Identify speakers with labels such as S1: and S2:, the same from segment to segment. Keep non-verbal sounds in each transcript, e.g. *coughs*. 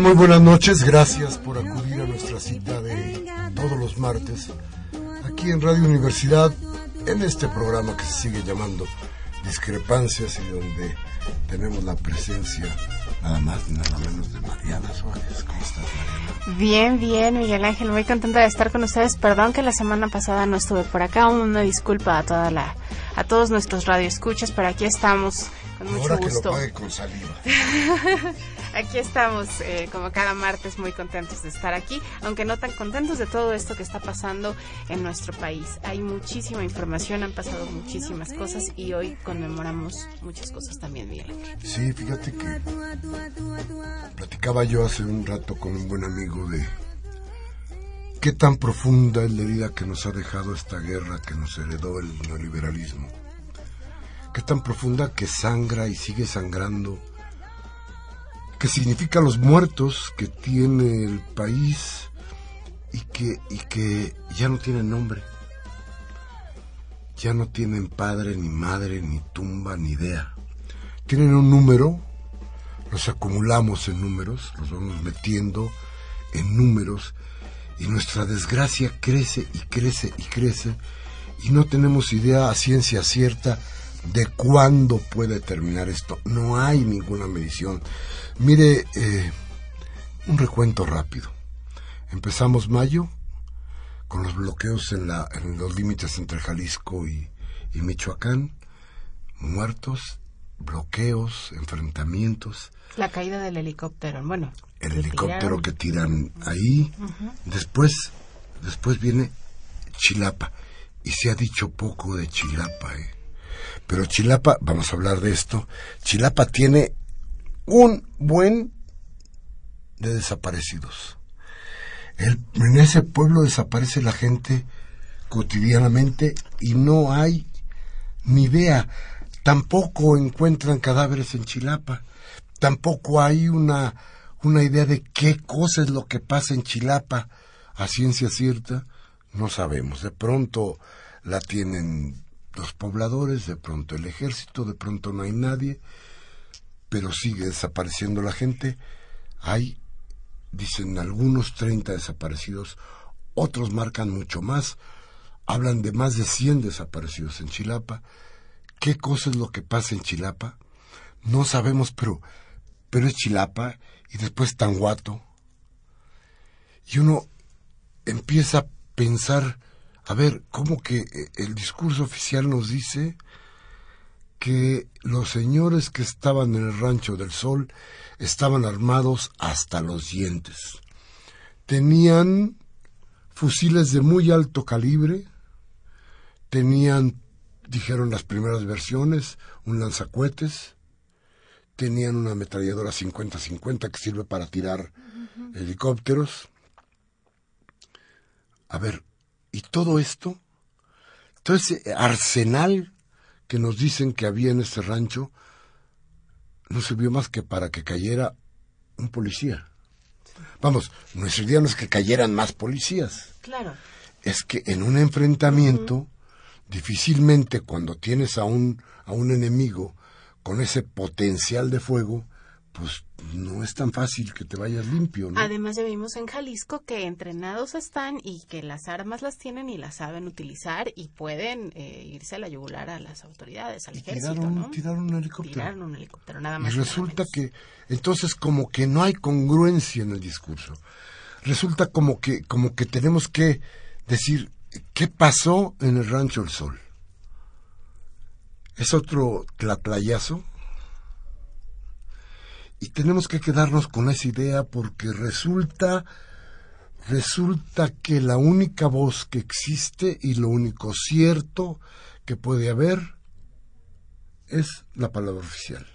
S1: Muy buenas noches. Gracias por acudir a nuestra cita de todos los martes aquí en Radio Universidad, en este programa que se sigue llamando Discrepancias y donde tenemos la presencia nada más nada menos de Mariana Suárez.
S2: Bien, bien, Miguel Ángel. Muy contenta de estar con ustedes. Perdón que la semana pasada no estuve por acá. Una disculpa a toda la a todos nuestros radioescuchas, pero aquí estamos con mucho gusto.
S1: Que lo pague con saliva. *laughs*
S2: Aquí estamos, eh, como cada martes, muy contentos de estar aquí, aunque no tan contentos de todo esto que está pasando en nuestro país. Hay muchísima información, han pasado muchísimas cosas y hoy conmemoramos muchas cosas también, Miguel.
S1: Sí, fíjate que platicaba yo hace un rato con un buen amigo de qué tan profunda es la herida que nos ha dejado esta guerra que nos heredó el neoliberalismo. Qué tan profunda que sangra y sigue sangrando que significa los muertos que tiene el país y que, y que ya no tienen nombre. Ya no tienen padre, ni madre, ni tumba, ni idea. Tienen un número, los acumulamos en números, los vamos metiendo en números y nuestra desgracia crece y crece y crece y no tenemos idea a ciencia cierta de cuándo puede terminar esto. No hay ninguna medición. Mire, eh, un recuento rápido. Empezamos mayo con los bloqueos en, la, en los límites entre Jalisco y, Michoacán, muertos, bloqueos, enfrentamientos.
S2: La caída del helicóptero, bueno.
S1: El helicóptero que tiran ahí. Después, después viene Chilapa. Y se ha dicho poco de Chilapa, ¿eh? Pero Chilapa, vamos a hablar de esto, Chilapa tiene un buen de desaparecidos. en ese pueblo desaparece la gente cotidianamente y no hay ni idea. Tampoco encuentran cadáveres en Chilapa. Tampoco hay una, una idea de qué cosa es lo que pasa en Chilapa. A ciencia cierta, no sabemos. De pronto la tienen los pobladores, de pronto el ejército, de pronto no hay nadie pero sigue desapareciendo la gente. Hay, dicen algunos, 30 desaparecidos, otros marcan mucho más, hablan de más de 100 desaparecidos en Chilapa. ¿Qué cosa es lo que pasa en Chilapa? No sabemos, pero, pero es Chilapa y después Tanguato. Y uno empieza a pensar, a ver, ¿cómo que el discurso oficial nos dice que los señores que estaban en el rancho del sol estaban armados hasta los dientes. Tenían fusiles de muy alto calibre, tenían, dijeron las primeras versiones, un lanzacuetes, tenían una ametralladora 50-50 que sirve para tirar helicópteros. A ver, ¿y todo esto? Todo ese arsenal que nos dicen que había en este rancho no sirvió más que para que cayera un policía. Vamos, nuestra idea no es que cayeran más policías.
S2: Claro.
S1: Es que en un enfrentamiento, difícilmente cuando tienes a un, a un enemigo con ese potencial de fuego, pues no es tan fácil que te vayas limpio. ¿no?
S2: Además ya vimos en Jalisco que entrenados están y que las armas las tienen y las saben utilizar y pueden eh, irse a la yugular a las autoridades, al ejército,
S1: tiraron,
S2: ¿no?
S1: tiraron un helicóptero.
S2: Tiraron un helicóptero, nada más.
S1: Y resulta que entonces como que no hay congruencia en el discurso. Resulta como que como que tenemos que decir qué pasó en el Rancho El Sol. Es otro tlatlayazo. Y tenemos que quedarnos con esa idea porque resulta resulta que la única voz que existe y lo único cierto que puede haber es la palabra oficial.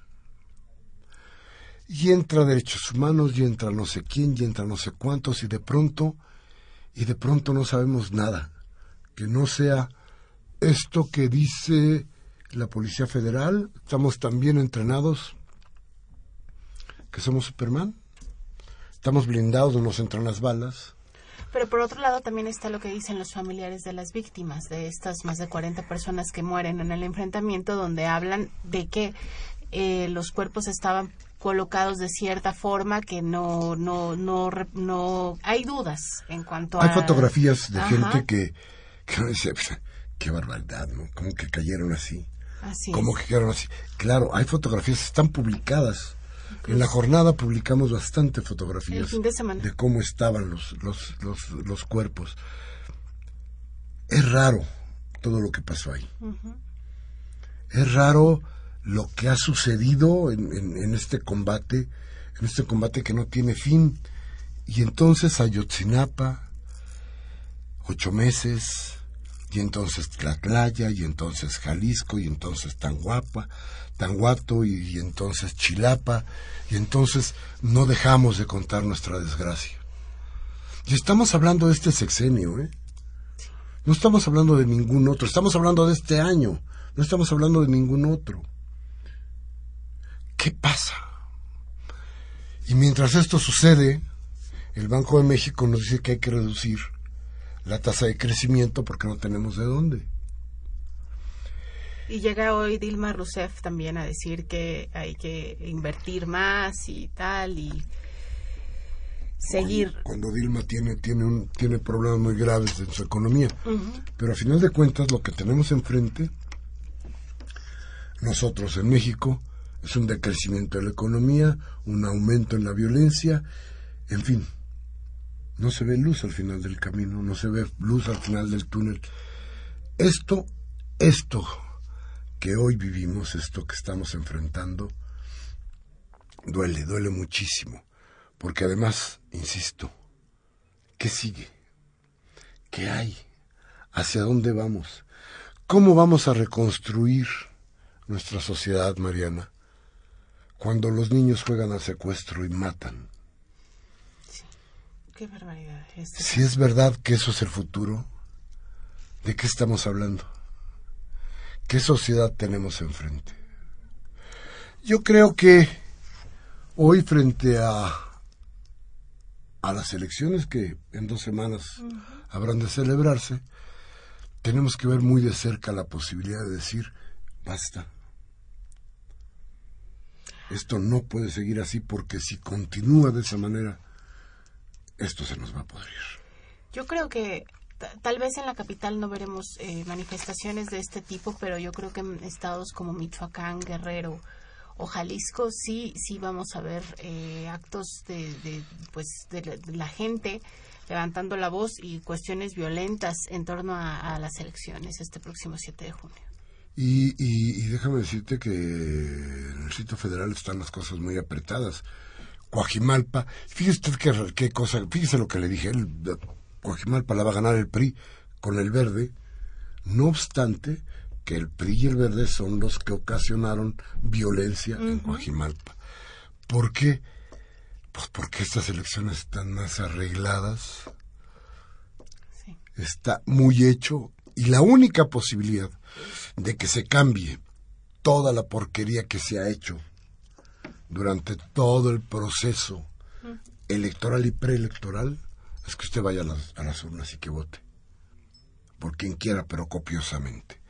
S1: Y entra derechos humanos, y entra no sé quién, y entra no sé cuántos, y de pronto, y de pronto no sabemos nada. Que no sea esto que dice la Policía Federal, estamos tan bien entrenados que somos Superman. Estamos blindados, no nos entran las balas.
S2: Pero por otro lado también está lo que dicen los familiares de las víctimas, de estas más de 40 personas que mueren en el enfrentamiento, donde hablan de que eh, los cuerpos estaban colocados de cierta forma que no no no no hay dudas en cuanto
S1: Hay
S2: a
S1: fotografías de
S2: Ajá,
S1: gente que, dice, "Pues, qué barbaridad, ¿no? Como que cayeron así.
S2: así
S1: ¿Cómo
S2: es.
S1: que quedaron así? Claro, hay fotografías, están publicadas. En la jornada publicamos bastante fotografías
S2: de
S1: cómo estaban los, los, los, los cuerpos. Es raro todo lo que pasó ahí. Es raro lo que ha sucedido en, en- en este combate, en este combate que no tiene fin. Y entonces Ayotzinapa, ocho meses, y entonces Tlatlaya, y entonces Jalisco, y entonces Tanguapa, Tanguato, y, y entonces Chilapa, y entonces no dejamos de contar nuestra desgracia. Y estamos hablando de este sexenio, ¿eh? No estamos hablando de ningún otro, estamos hablando de este año, no estamos hablando de ningún otro. ¿Qué pasa? Y mientras esto sucede, el Banco de México nos dice que hay que reducir la tasa de crecimiento porque no tenemos de dónde.
S2: y llega hoy Dilma Rousseff también a decir que hay que invertir más y tal y seguir
S1: Cuando, cuando Dilma tiene, tiene, un, tiene problemas muy graves en su economía. Pero a final de cuentas lo que tenemos enfrente, nosotros en México, es un decrecimiento de la economía, un aumento en la violencia, en fin, no se ve luz al final del camino, no se ve luz al final del túnel. Esto, esto que hoy vivimos, esto que estamos enfrentando, duele, duele muchísimo, porque además, insisto, ¿qué sigue? ¿Qué hay? ¿Hacia dónde vamos? ¿Cómo vamos a reconstruir nuestra sociedad, Mariana? Cuando los niños juegan al secuestro y matan.
S2: Qué barbaridad Este-
S1: Si es verdad que eso es el futuro, ¿de qué estamos hablando? ¿Qué sociedad tenemos enfrente? Yo creo que hoy frente a a las elecciones que en dos semanas habrán de celebrarse, tenemos que ver muy de cerca la posibilidad de decir, basta. Esto no puede seguir así porque si continúa de esa manera, esto se nos va a podrir.
S2: Yo creo que ta- tal vez en la capital no veremos eh, manifestaciones de este tipo, pero yo creo que en estados como Michoacán, Guerrero o Jalisco sí sí vamos a ver eh, actos de, de, pues de la, de la gente levantando la voz y cuestiones violentas en torno a, a las elecciones este próximo 7 de junio.
S1: Y, y, y déjame decirte que en el sitio federal están las cosas muy apretadas. Coajimalpa, fíjese usted qué, qué cosa, fíjese lo que le dije, el, Coajimalpa la va a ganar el PRI con el verde, no obstante que el PRI y el verde son los que ocasionaron violencia en Coajimalpa. ¿Por qué? Pues porque estas elecciones están más arregladas,
S2: Sí.
S1: está muy hecho y la única posibilidad de que se cambie toda la porquería que se ha hecho durante todo el proceso electoral y preelectoral es que usted vaya a las, a las urnas y que vote. Por quien quiera, pero copiosamente.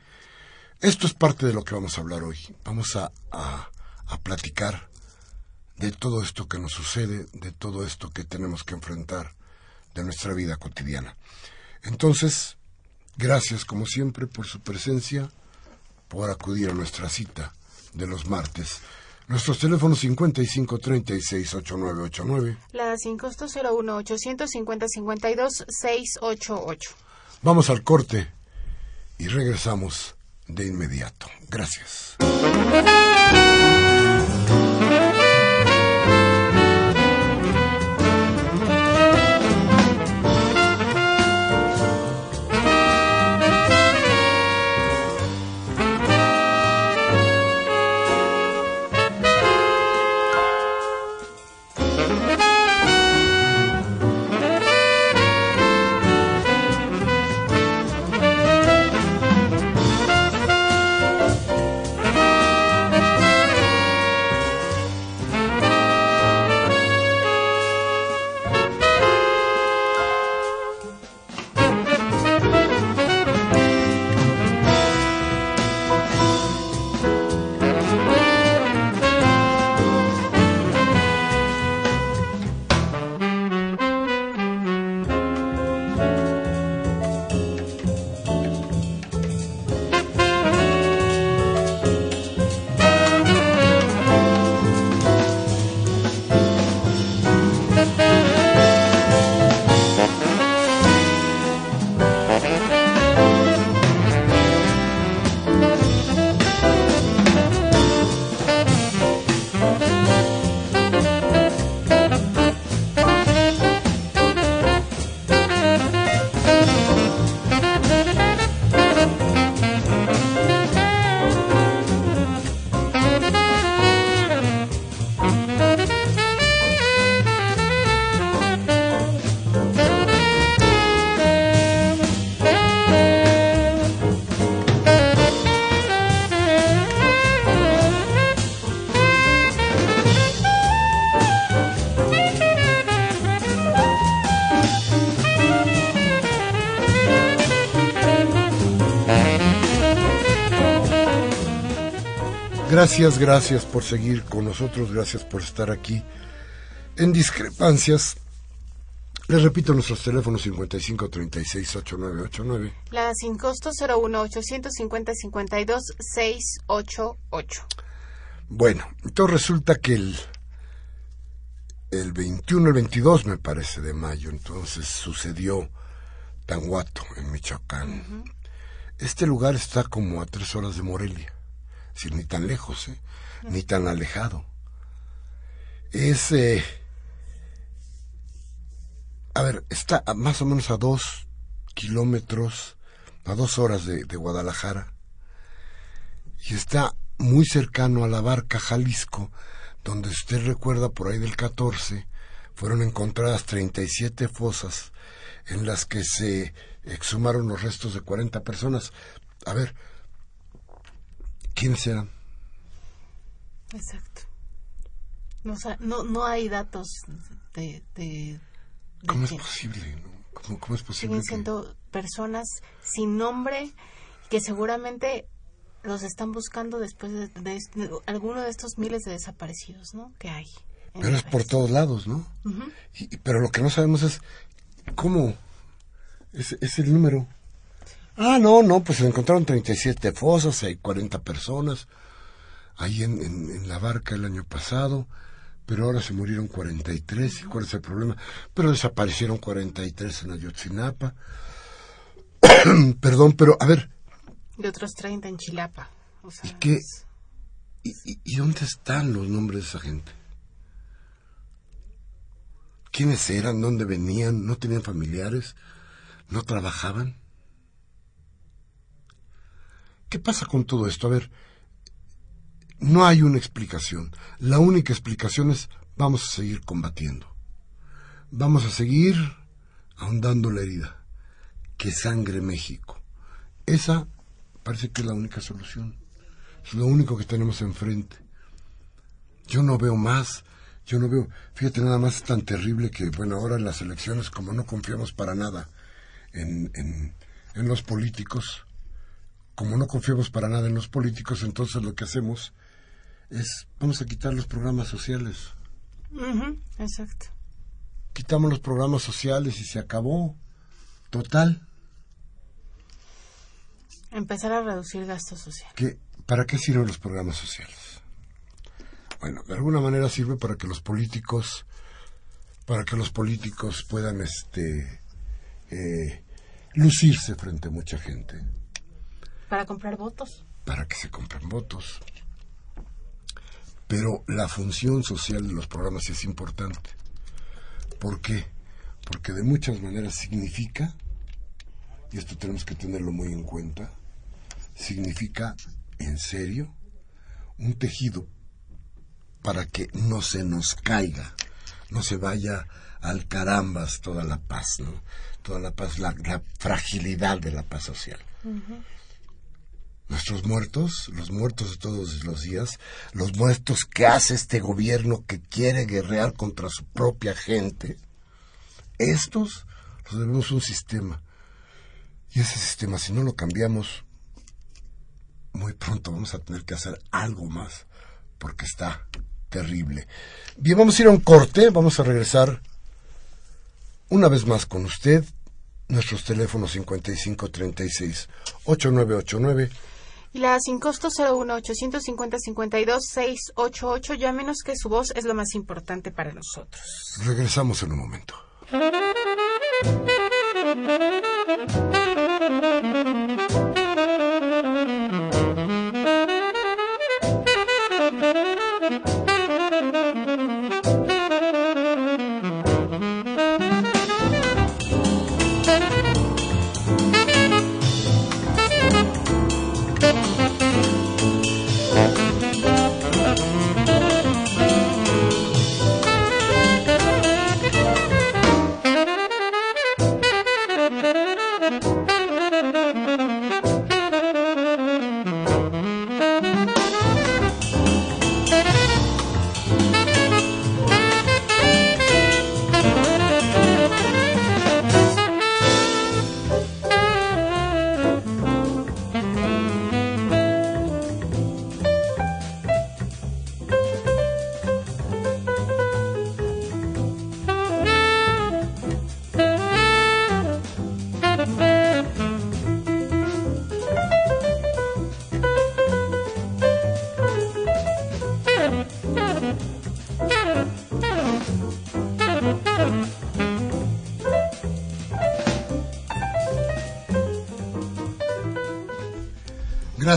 S1: Esto es parte de lo que vamos a hablar hoy. Vamos a, a, a platicar de todo esto que nos sucede, de todo esto que tenemos que enfrentar de nuestra vida cotidiana. Entonces, gracias como siempre por su presencia, por acudir a nuestra cita de los martes. Nuestros teléfonos 55 36 8989.
S2: La sin costo 01 850 52 688.
S1: Vamos al corte y regresamos de inmediato. Gracias. Gracias, gracias por seguir con nosotros, gracias por estar aquí. En discrepancias, les repito nuestros teléfonos 55 36 8989.
S2: La sin costo 01 850 52 688.
S1: Bueno, entonces resulta que el, el 21, el 22 me parece de mayo, entonces sucedió Tanguato en Michoacán. Este lugar está como a tres horas de Morelia decir, ni tan lejos, ¿eh? ni tan alejado. Es, eh, a ver, está a más o menos a dos kilómetros, a dos horas de, de Guadalajara, y está muy cercano a la barca Jalisco, donde usted recuerda por ahí del 14, fueron encontradas 37 fosas en las que se exhumaron los restos de 40 personas. A ver, ¿Quiénes eran?
S2: Exacto. No, no, no hay datos de... de,
S1: ¿Cómo es posible? ¿Cómo, ¿Cómo, es posible?
S2: Siguen siendo personas sin nombre que seguramente los están buscando después de, de, de, alguno de estos miles de desaparecidos, ¿no? Que hay.
S1: Pero es por todos lados, ¿no? Uh -huh. y, pero lo que no sabemos es cómo es, es el número. Ah, no, no, pues se encontraron 37 fosas, hay 40 personas ahí en, en, en, la barca el año pasado, pero ahora se murieron 43, ¿y cuál es el problema? Pero desaparecieron 43 en Ayotzinapa. *clears throat* Perdón, pero a ver.
S2: Y otros 30 en Chilapa. O sea,
S1: ¿Y qué? ¿Y, y, y dónde están los nombres de esa gente? ¿Quiénes eran? ¿Dónde venían? ¿No tenían familiares? ¿No trabajaban? ¿Qué pasa con todo esto? A ver, no hay una explicación. La única explicación es vamos a seguir combatiendo. Vamos a seguir ahondando la herida. Que sangre México. Esa parece que es la única solución. Es lo único que tenemos enfrente. Yo no veo más Yo no veo, fíjate nada más es tan terrible que, bueno, ahora en las elecciones, como no confiamos para nada en, en, en los políticos, como no confiamos para nada en los políticos, entonces lo que hacemos es, vamos a quitar los programas sociales.
S2: exacto.
S1: Quitamos los programas sociales y se acabó. Total.
S2: Empezar a reducir gasto social.
S1: ¿Qué, ¿Para qué sirven los programas sociales? Bueno, de alguna manera sirve para que los políticos, para que los políticos puedan, este, eh, lucirse frente a mucha gente.
S2: Para comprar votos.
S1: Para que se compren votos. Pero la función social de los programas es importante. ¿Por qué? Porque de muchas maneras significa, y esto tenemos que tenerlo muy en cuenta, significa en serio un tejido para que no se nos caiga, no se vaya al carambas toda la paz, ¿no? Toda la paz, la, fragilidad de la paz social. Nuestros muertos, los muertos de todos los días, los muertos que hace este gobierno que quiere guerrear contra su propia gente, estos los debemos un sistema. Y ese sistema, si no lo cambiamos, muy pronto vamos a tener que hacer algo más, porque está terrible. Bien, vamos a ir a un corte, vamos a regresar una vez más con usted. Nuestros teléfonos 5536 8989
S2: y la sin costo 01 850 52 688. Llámenos que su voz es lo más importante para nosotros.
S1: Regresamos en un momento. *laughs*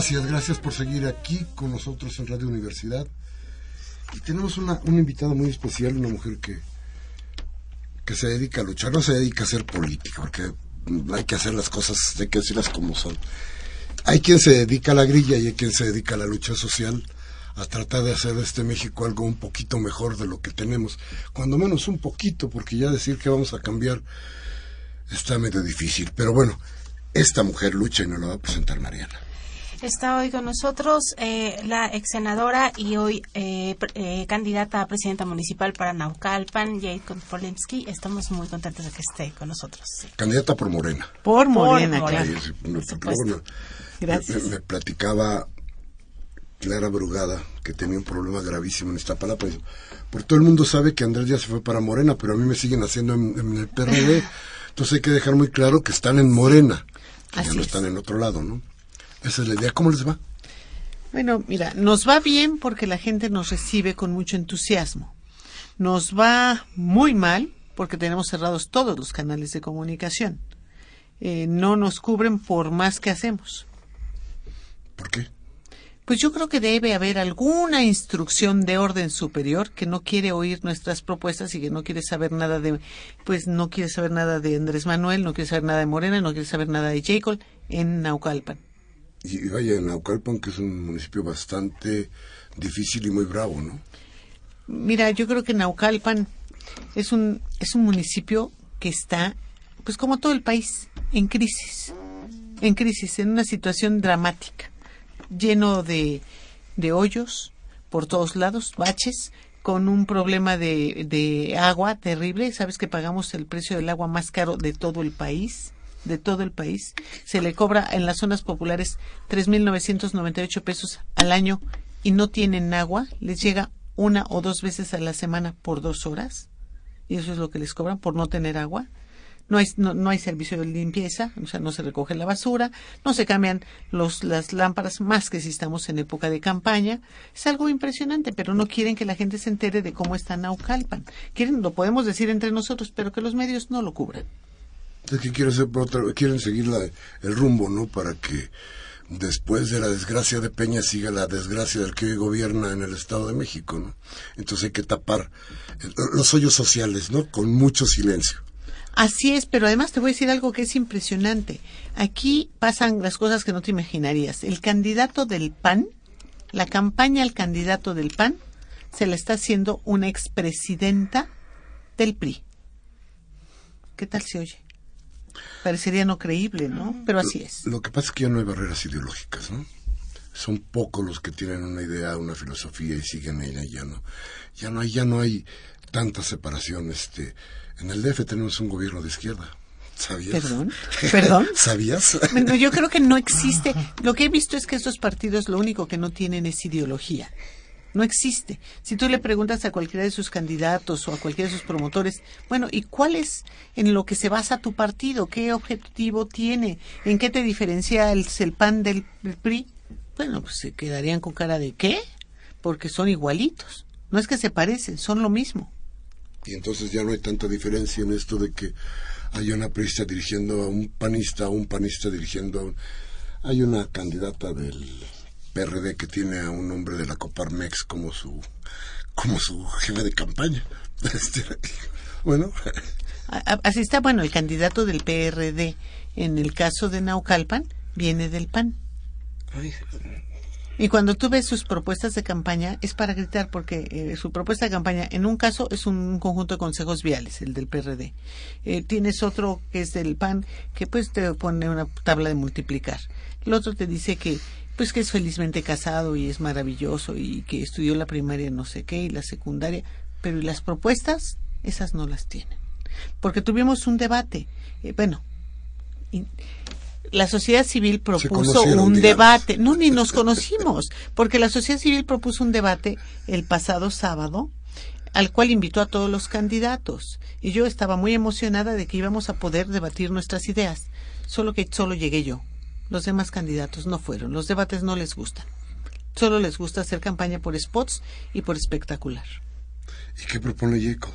S1: Gracias, gracias por seguir aquí con nosotros en Radio Universidad. Y tenemos una, una invitada muy especial, una mujer que, que se dedica a luchar, no se dedica a ser política, porque hay que hacer las cosas, hay que decirlas como son. Hay quien se dedica a la grilla y hay quien se dedica a la lucha social, a tratar de hacer de este México algo un poquito mejor de lo que tenemos, cuando menos un poquito, porque ya decir que vamos a cambiar está medio difícil. Pero bueno, esta mujer lucha y nos la va a presentar Mariana.
S2: Está hoy con nosotros eh, la ex senadora y hoy eh, eh, candidata a presidenta municipal para Naucalpan, Jade Polensky. Estamos muy contentos de que esté con nosotros.
S1: Candidata por Morena.
S3: Por Morena, claro.
S1: Gracias. Me, platicaba Clara Brugada que tenía un problema gravísimo en esta palabra. Por todo el mundo sabe que Andrés ya se fue para Morena, pero a mí me siguen haciendo en, el PRD. *laughs* Entonces hay que dejar muy claro que están en Morena, que ya no están en otro lado, ¿no? Esa es la idea. ¿Cómo les va?
S3: Bueno, mira, nos va bien porque la gente nos recibe con mucho entusiasmo. Nos va muy mal porque tenemos cerrados todos los canales de comunicación. Eh, no nos cubren por más que hacemos.
S1: ¿Por qué?
S3: Pues yo creo que debe haber alguna instrucción de orden superior que no quiere oír nuestras propuestas y que no quiere saber nada de, pues no quiere saber nada de Andrés Manuel, no quiere saber nada de Morena, no quiere saber nada de Jacob en Naucalpan.
S1: Y vaya, Naucalpan, que es un municipio bastante difícil y muy bravo, ¿no?
S3: Mira, yo creo que Naucalpan es un, es un municipio que está, pues como todo el país, en crisis. En crisis, en una situación dramática, lleno de, de hoyos por todos lados, baches, con un problema de, de agua terrible. ¿Sabes que pagamos el precio del agua más caro de todo el país? De todo el país. Se le cobra en las zonas populares 3.998 pesos al año y no tienen agua. Les llega una o dos veces a la semana por dos horas. Y eso es lo que les cobran por no tener agua no hay, no, hay servicio de limpieza, o sea, no se recoge la basura, no se cambian los, las lámparas más que si estamos en época de campaña. Es algo impresionante, pero no quieren que la gente se entere de cómo está Naucalpan. Quieren, lo podemos decir entre nosotros, pero que los medios no lo cubran.
S1: Es que quieren, otra, quieren seguir la, el rumbo, ¿no? Para que después de la desgracia de Peña siga la desgracia del que hoy gobierna en el Estado de México, ¿no? Entonces hay que tapar los hoyos sociales, ¿no? Con mucho silencio.
S3: Así es, pero además te voy a decir algo que es impresionante. Aquí pasan las cosas que no te imaginarías. El candidato del PAN, la campaña al candidato del PAN, se la está haciendo una expresidenta del PRI. ¿Qué tal se oye? Parecería no creíble, ¿no? Pero así es.
S1: Lo que pasa es que ya no hay barreras ideológicas, ¿no? Son pocos los que tienen una idea, una filosofía y siguen ella, ya no. Ya no hay, ya no hay tanta separación, este en el DF tenemos un gobierno de izquierda. ¿Sabías?
S3: ¿Perdón? *laughs* ¿Perdón?
S1: ¿Sabías?
S3: Bueno, yo creo que no existe. Lo que he visto es que estos partidos lo único que no tienen es ideología. No existe. Si tú le preguntas a cualquiera de sus candidatos o a cualquiera de sus promotores, bueno, ¿y cuál es en lo que se basa tu partido? ¿Qué objetivo tiene? ¿En qué te diferencia el, el PAN del, PRI? Bueno, pues se quedarían con cara de ¿qué? Porque son igualitos. No es que se parecen, son lo mismo
S1: y entonces ya no hay tanta diferencia en esto de que hay una priista dirigiendo a un panista, un panista dirigiendo a un... Hay una candidata del PRD que tiene a un hombre de la Coparmex como su como su jefe de campaña. *laughs* Este, bueno.
S3: Así está, bueno, el candidato del PRD en el caso de Naucalpan viene del PAN. Y cuando tú ves sus propuestas de campaña, es para gritar, porque eh, su propuesta de campaña, en un caso, es un conjunto de consejos viales, el del PRD. Eh, tienes otro que es del PAN, que pues te pone una tabla de multiplicar. El otro te dice que pues que es felizmente casado y es maravilloso y que estudió la primaria no sé qué y la secundaria, pero ¿y las propuestas? Esas no las tienen. Porque tuvimos un debate, eh, bueno, la sociedad civil propuso un debate. No, ni nos conocimos, porque la sociedad civil propuso un debate el pasado sábado al cual invitó a todos los candidatos. Y yo estaba muy emocionada de que íbamos a poder debatir nuestras ideas. Solo que solo llegué yo. Los demás candidatos no fueron. Los debates no les gustan. Solo les gusta hacer campaña por spots y por espectacular.
S1: ¿Y qué propone Yeco?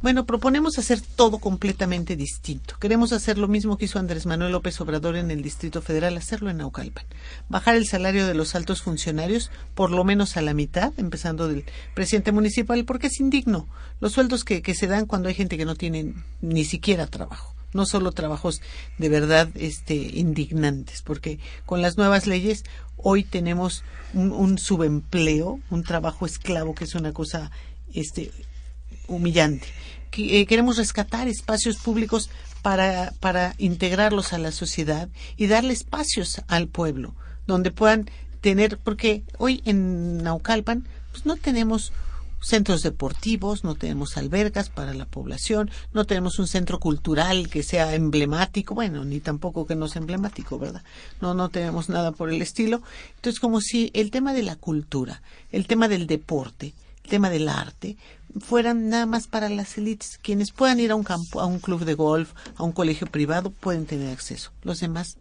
S3: Bueno, proponemos hacer todo completamente distinto. Queremos hacer lo mismo que hizo Andrés Manuel López Obrador en el Distrito Federal, hacerlo en Naucalpan. Bajar el salario de los altos funcionarios por lo menos a la mitad, empezando del presidente municipal, porque es indigno. Los sueldos que, se dan cuando hay gente que no tiene ni siquiera trabajo no solo trabajos de verdad este indignantes porque con las nuevas leyes hoy tenemos un, subempleo un trabajo esclavo que es una cosa este humillante. Eh, queremos rescatar espacios públicos para, para integrarlos a la sociedad y darle espacios al pueblo, donde puedan tener, porque hoy en Naucalpan pues no tenemos centros deportivos, no tenemos albergas para la población, no tenemos un centro cultural que sea emblemático, bueno, ni tampoco que no sea emblemático, ¿verdad? No, no tenemos nada por el estilo. Entonces, como si el tema de la cultura, el tema del deporte, el tema del arte, fueran nada más para las élites. Quienes puedan ir a un campo, a un club de golf, a un colegio privado, pueden tener acceso. Los demás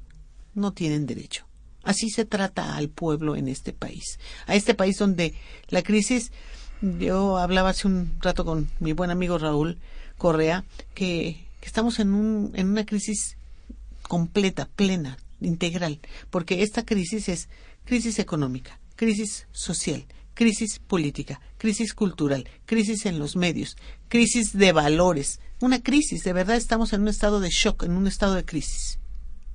S3: no tienen derecho. Así se trata al pueblo en este país. A este país donde la crisis, yo hablaba hace un rato con mi buen amigo Raúl Correa, que, estamos en, un, en una crisis completa, plena, integral, porque esta crisis es crisis económica, crisis social, crisis política, crisis cultural, crisis en los medios, crisis de valores, una crisis, de verdad estamos en un estado de shock, en un estado de crisis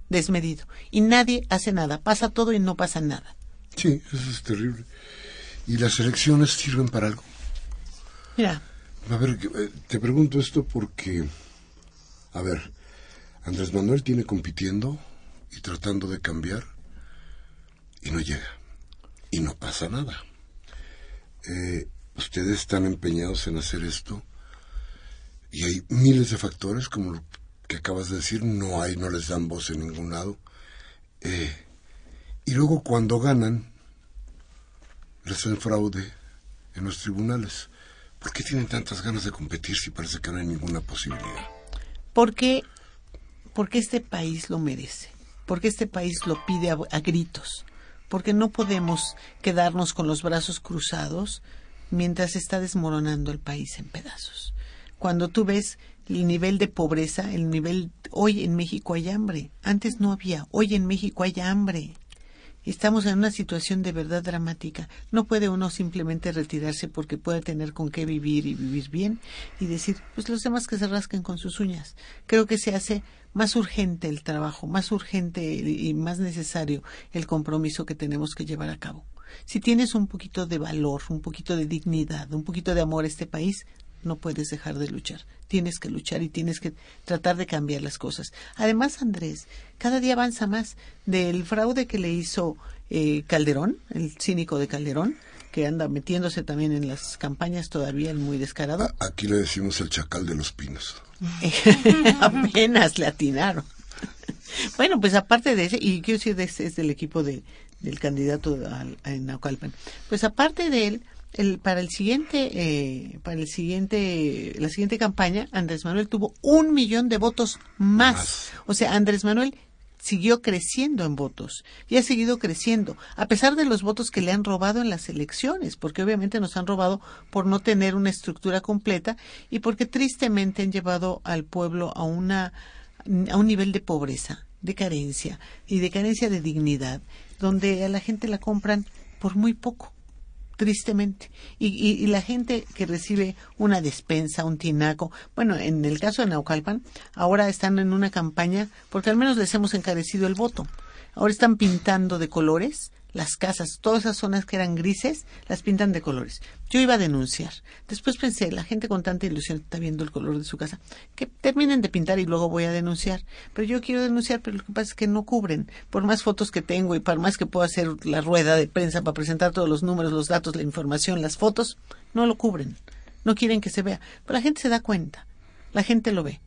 S3: desmedido y nadie hace nada, pasa todo y no pasa nada.
S1: Sí, eso es terrible. ¿Y las elecciones sirven para algo?
S3: Mira.
S1: A ver, eh, te pregunto esto porque, a ver, Andrés Manuel tiene compitiendo y tratando de cambiar y no llega. Y no pasa nada. Eh, ustedes están empeñados en hacer esto y hay miles de factores, como lo que acabas de decir, no hay, no les dan voz en ningún lado. Eh, y luego cuando ganan, hacen fraude en los tribunales. ¿Por qué tienen tantas ganas de competir si parece que no hay ninguna posibilidad?
S3: Porque, porque este país lo merece, porque este país lo pide a gritos, porque no podemos quedarnos con los brazos cruzados mientras está desmoronando el país en pedazos. Cuando tú ves el nivel de pobreza, el nivel hoy en México hay hambre, antes no había, hoy en México hay hambre. Estamos en una situación de verdad dramática. No puede uno simplemente retirarse porque puede tener con qué vivir y vivir bien y decir, pues los demás que se rasquen con sus uñas. Creo que se hace más urgente el trabajo, más urgente y más necesario el compromiso que tenemos que llevar a cabo. Si tienes un poquito de valor, un poquito de dignidad, un poquito de amor a este país, no puedes dejar de luchar. Tienes que luchar y tienes que tratar de cambiar las cosas. Además, Andrés, cada día avanza más del fraude que le hizo eh, Calderón, el cínico de Calderón, que anda metiéndose también en las campañas todavía el muy descarado.
S1: Aquí le decimos el chacal de los pinos. *laughs*
S3: Apenas le atinaron. *laughs* bueno, pues aparte de ese, y quiero decir, es del equipo de, del candidato a, Naucalpan. Pues aparte de él, el, para el siguiente, eh, para el siguiente, la siguiente campaña, Andrés Manuel tuvo un millón de votos más. O sea, Andrés Manuel siguió creciendo en votos y ha seguido creciendo, a pesar de los votos que le han robado en las elecciones, porque obviamente nos han robado por no tener una estructura completa y porque tristemente han llevado al pueblo a una a un nivel de pobreza, de carencia y de carencia de dignidad, donde a la gente la compran por muy poco tristemente. Y, y, la gente que recibe una despensa, un tinaco, bueno, en el caso de Naucalpan, ahora están en una campaña, porque al menos les hemos encarecido el voto. Ahora están pintando de colores las casas, todas esas zonas que eran grises, las pintan de colores. Yo iba a denunciar. Después pensé, la gente con tanta ilusión está viendo el color de su casa, que terminen de pintar y luego voy a denunciar. Pero yo quiero denunciar, pero lo que pasa es que no cubren. Por más fotos que tengo y por más que puedo hacer la rueda de prensa para presentar todos los números, los datos, la información, las fotos, no lo cubren. No quieren que se vea. Pero la gente se da cuenta. La gente lo ve.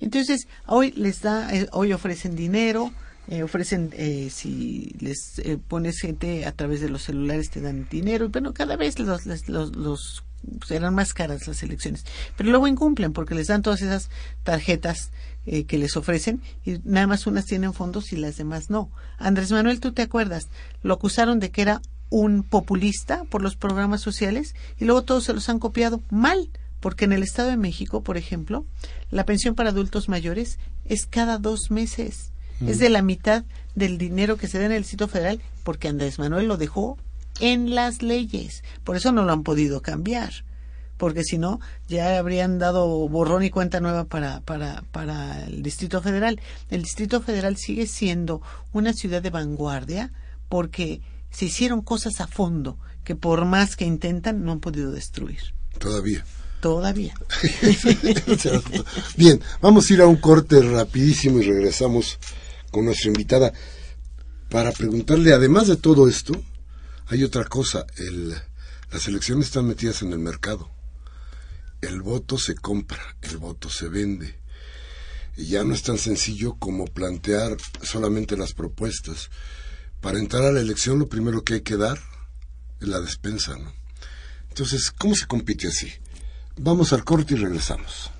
S3: Entonces, hoy les da, eh, hoy ofrecen dinero, eh, ofrecen, eh, si les eh, pones gente a través de los celulares, te dan dinero. Y bueno, cada vez los, los, los, serán más caras las elecciones. Pero luego incumplen porque les dan todas esas tarjetas que les ofrecen y nada más unas tienen fondos y las demás no. Andrés Manuel, tú te acuerdas, lo acusaron de que era un populista por los programas sociales y luego todos se los han copiado mal. Porque en el Estado de México, por ejemplo, la pensión para adultos mayores es cada dos meses es de la mitad del dinero que se da en el sitio federal porque Andrés Manuel lo dejó en las leyes. Por eso no lo han podido cambiar. Porque si no, ya habrían dado borrón y cuenta nueva para, para, para el Distrito Federal. El Distrito Federal sigue siendo una ciudad de vanguardia porque se hicieron cosas a fondo que por más que intentan no han podido destruir.
S1: Todavía.
S3: Todavía. *laughs*
S1: Bien, vamos a ir a un corte rapidísimo y regresamos con nuestra invitada para preguntarle, además de todo esto, hay otra cosa, el, las elecciones están metidas en el mercado. El voto se compra, el voto se vende. Y ya no es tan sencillo como plantear solamente las propuestas. Para entrar a la elección lo primero que hay que dar es la despensa, ¿no? Entonces, ¿cómo se compite así? Vamos al corte y regresamos.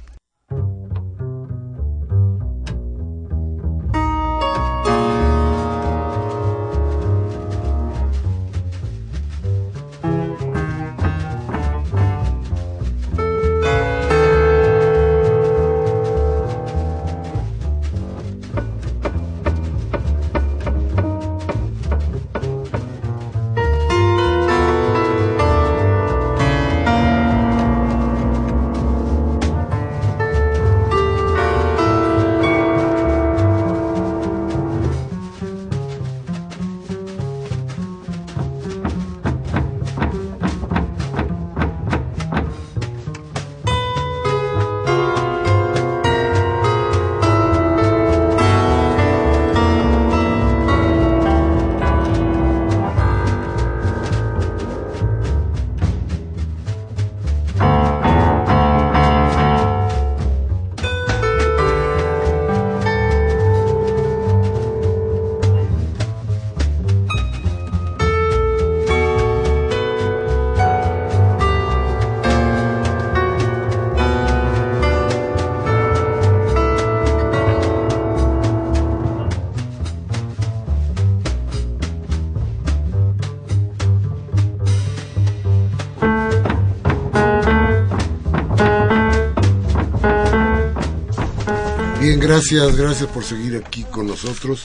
S1: Gracias, gracias por seguir aquí con nosotros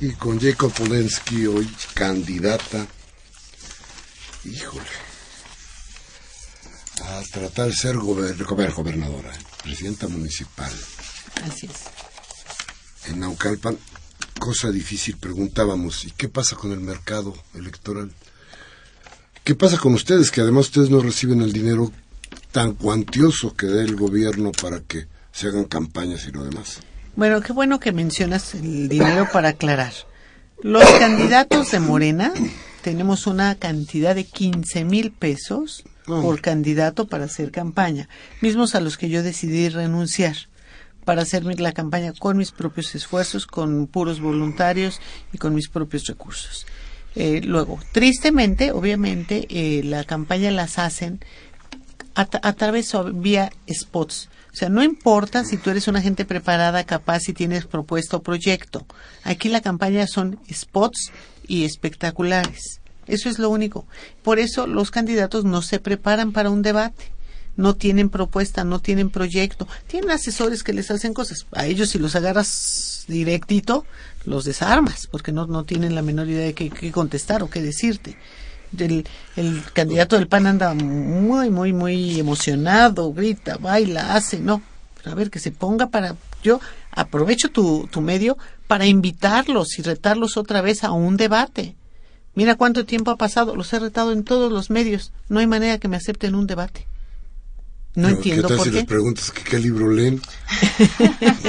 S1: y con Jacob Polensky, hoy candidata, híjole, a tratar de ser gobernadora, presidenta municipal.
S3: Así es.
S1: En Naucalpan, cosa difícil, preguntábamos, ¿y qué pasa con el mercado electoral? ¿Qué pasa con ustedes? Que además ustedes no reciben el dinero tan cuantioso que da el gobierno para que se hagan campañas y lo demás.
S3: Bueno, qué bueno que mencionas el dinero para aclarar. Los *coughs* candidatos de Morena tenemos una cantidad de 15 mil pesos
S1: Ah.
S3: por candidato para hacer campaña, mismos a los que yo decidí renunciar para hacer la campaña con mis propios esfuerzos, con puros voluntarios y con mis propios recursos. Eh, luego, tristemente, obviamente, eh, la campaña las hacen a, tra- a través o vía spots. O sea, no importa si tú eres una gente preparada, capaz, y tienes propuesto o proyecto. Aquí la campaña son spots y espectaculares. Eso es lo único. Por eso los candidatos no se preparan para un debate. No tienen propuesta, no tienen proyecto. Tienen asesores que les hacen cosas. A ellos si los agarras directito, los desarmas, porque no, no tienen la menor idea de qué, qué contestar o qué decirte el, el candidato del PAN anda muy, muy, muy emocionado, grita, baila, hace, no. A ver, que se ponga para... Yo aprovecho tu, tu medio para invitarlos y retarlos otra vez a un debate. Mira cuánto tiempo ha pasado, los he retado en todos los medios. No hay manera que me acepten un debate. No entiendo
S1: ¿Qué tal
S3: por
S1: si
S3: qué.
S1: les preguntas que qué libro leen? *laughs*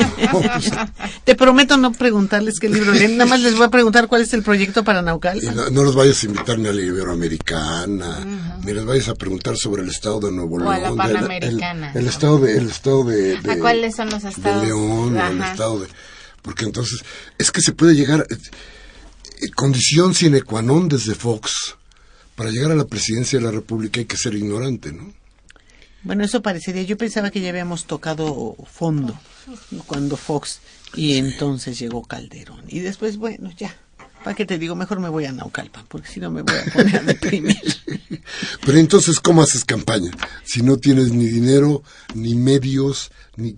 S3: Te prometo no preguntarles qué libro leen, nada más les voy a preguntar cuál es el proyecto para
S1: Y
S3: Naucalpan.
S1: no, no los vayas a invitar ni a la Iberoamericana, ni les vayas a preguntar sobre el estado de Nuevo
S2: O a
S1: León.
S2: la
S1: el-
S2: Panamericana.
S1: El, el estado de, el estado de, de-
S2: ¿A cuáles son los
S1: de
S2: estados?
S1: León, o el
S2: Ajá.
S1: estado de... Porque entonces, es que se puede llegar, eh, eh, condición sine qua non desde Fox, para llegar a la presidencia de la República hay que ser ignorante, ¿no?
S3: Bueno, eso parecería. Yo pensaba que ya habíamos tocado fondo cuando Fox y entonces llegó Calderón. Y después, bueno, ya. ¿Para qué te digo? Mejor me voy a Naucalpan, porque si no me voy a poner a deprimir. *laughs*
S1: Pero entonces, ¿cómo haces campaña? Si no tienes ni dinero, ni medios, ni...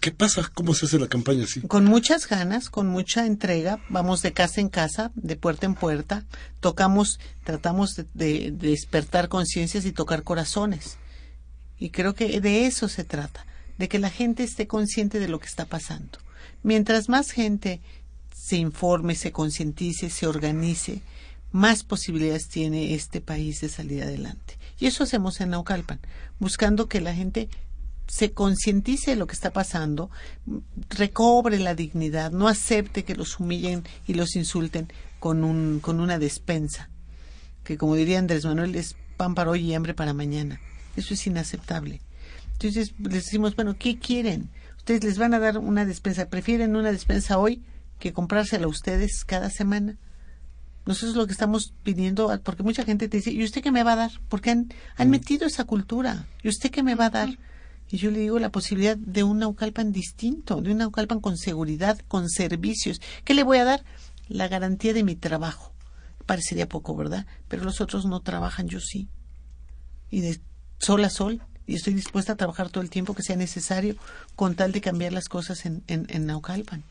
S1: ¿Qué pasa? ¿Cómo se hace la campaña así?
S3: con muchas ganas, con mucha entrega, vamos de casa en casa, de puerta en puerta, tocamos, tratamos de, de- de despertar conciencias y tocar corazones. Y creo que de eso se trata, de que la gente esté consciente de lo que está pasando. Mientras más gente se informe, se concientice, se organice, más posibilidades tiene este país de salir adelante. Y eso hacemos en Naucalpan, buscando que la gente se concientice de lo que está pasando, recobre la dignidad, no acepte que los humillen y los insulten con, un, con una despensa, que como diría Andrés Manuel es pan para hoy y hambre para mañana. Eso es inaceptable. Entonces les decimos, bueno, ¿qué quieren? Ustedes les van a dar una despensa, prefieren una despensa hoy que comprársela a ustedes cada semana. Nosotros lo que estamos pidiendo, porque mucha gente te dice, ¿y usted qué me va a dar? Porque han, han metido esa cultura. ¿Y usted qué me va a dar? Y yo le digo la posibilidad de un Naucalpan distinto, de un Naucalpan con seguridad, con servicios. ¿Qué le voy a dar? La garantía de mi trabajo. Parecería poco, ¿verdad? Pero los otros no trabajan, yo sí. Y de sol a sol. Y estoy dispuesta a trabajar todo el tiempo que sea necesario con tal de cambiar las cosas en, en, en Naucalpan.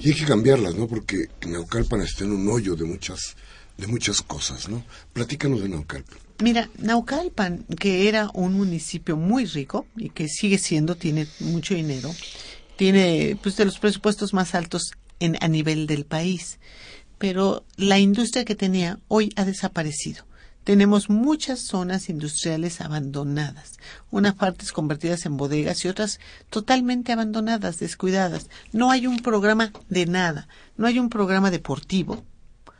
S1: Y hay que cambiarlas, ¿no? Porque Naucalpan está en un hoyo de muchas, de muchas cosas, ¿no? Platícanos de Naucalpan.
S3: Mira, Naucalpan, que era un municipio muy rico y que sigue siendo, tiene mucho dinero, tiene pues de los presupuestos más altos en, a nivel del país, pero la industria que tenía hoy ha desaparecido. Tenemos muchas zonas industriales abandonadas, unas partes convertidas en bodegas y otras totalmente abandonadas, descuidadas. No hay un programa de nada, no hay un programa deportivo,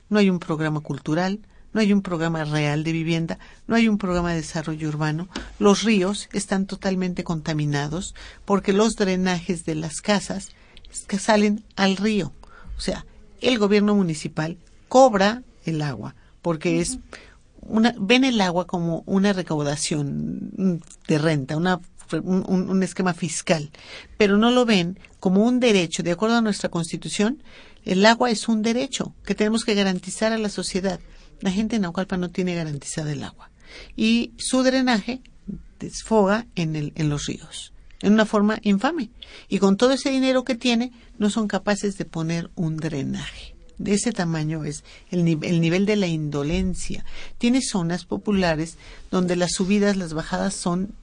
S3: no hay un programa cultural, no hay un programa real de vivienda, no hay un programa de desarrollo urbano. Los ríos están totalmente contaminados porque los drenajes de las casas salen al río. O sea, el gobierno municipal cobra el agua porque es una, ven el agua como una recaudación de renta, una, un, un- esquema fiscal, pero no lo ven como un derecho. De acuerdo a nuestra constitución, el agua es un derecho que tenemos que garantizar a la sociedad. La gente en Naucalpan no tiene garantizada el agua. Y su drenaje desfoga en, el, en los ríos. en una forma infame. Y con todo ese dinero que tiene, no son capaces de poner un drenaje. De ese tamaño es el, el nivel de la indolencia. Tiene zonas populares donde las subidas, las bajadas son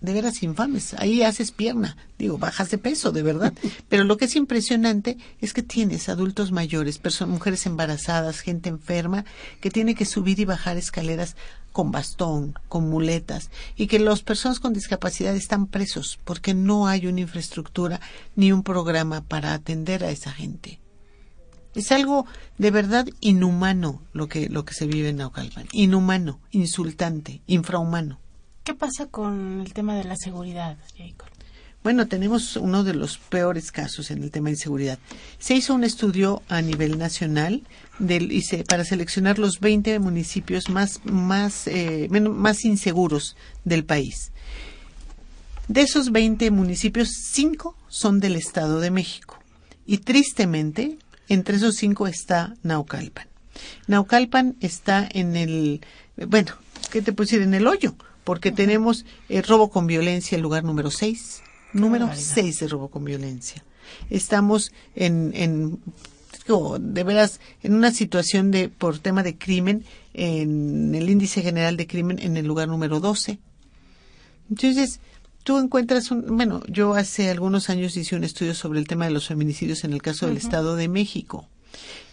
S3: de veras infames. Ahí haces pierna, digo, bajas de peso, de verdad. *laughs* Pero lo que es impresionante es que tienes adultos mayores, personas, mujeres embarazadas, gente enferma, que tiene que subir y bajar escaleras con bastón, con muletas, y que las personas con discapacidad están presos porque no hay una infraestructura ni un programa para atender a esa gente. Es algo de verdad inhumano lo que, lo que se vive en Naucalpan. Inhumano, insultante, infrahumano.
S2: ¿Qué pasa con el tema de la seguridad, Jacob?
S3: Bueno, tenemos uno de los peores casos en el tema de inseguridad. Se hizo un estudio a nivel nacional del, para seleccionar los 20 municipios más, más, eh, más inseguros del país. De esos 20 municipios, 5 son del Estado de México. Y tristemente, entre esos 5 está Naucalpan. Naucalpan está en el, bueno, ¿qué te puedo decir? En el hoyo porque tenemos el robo con violencia, el lugar número 6, número 6 de robo con violencia. Estamos en, en de veras, en una situación de, por tema de crimen, en el índice general de crimen en el lugar número 12. Entonces, tú encuentras un, bueno, yo hace algunos años hice un estudio sobre el tema de los feminicidios en el caso del Estado de México.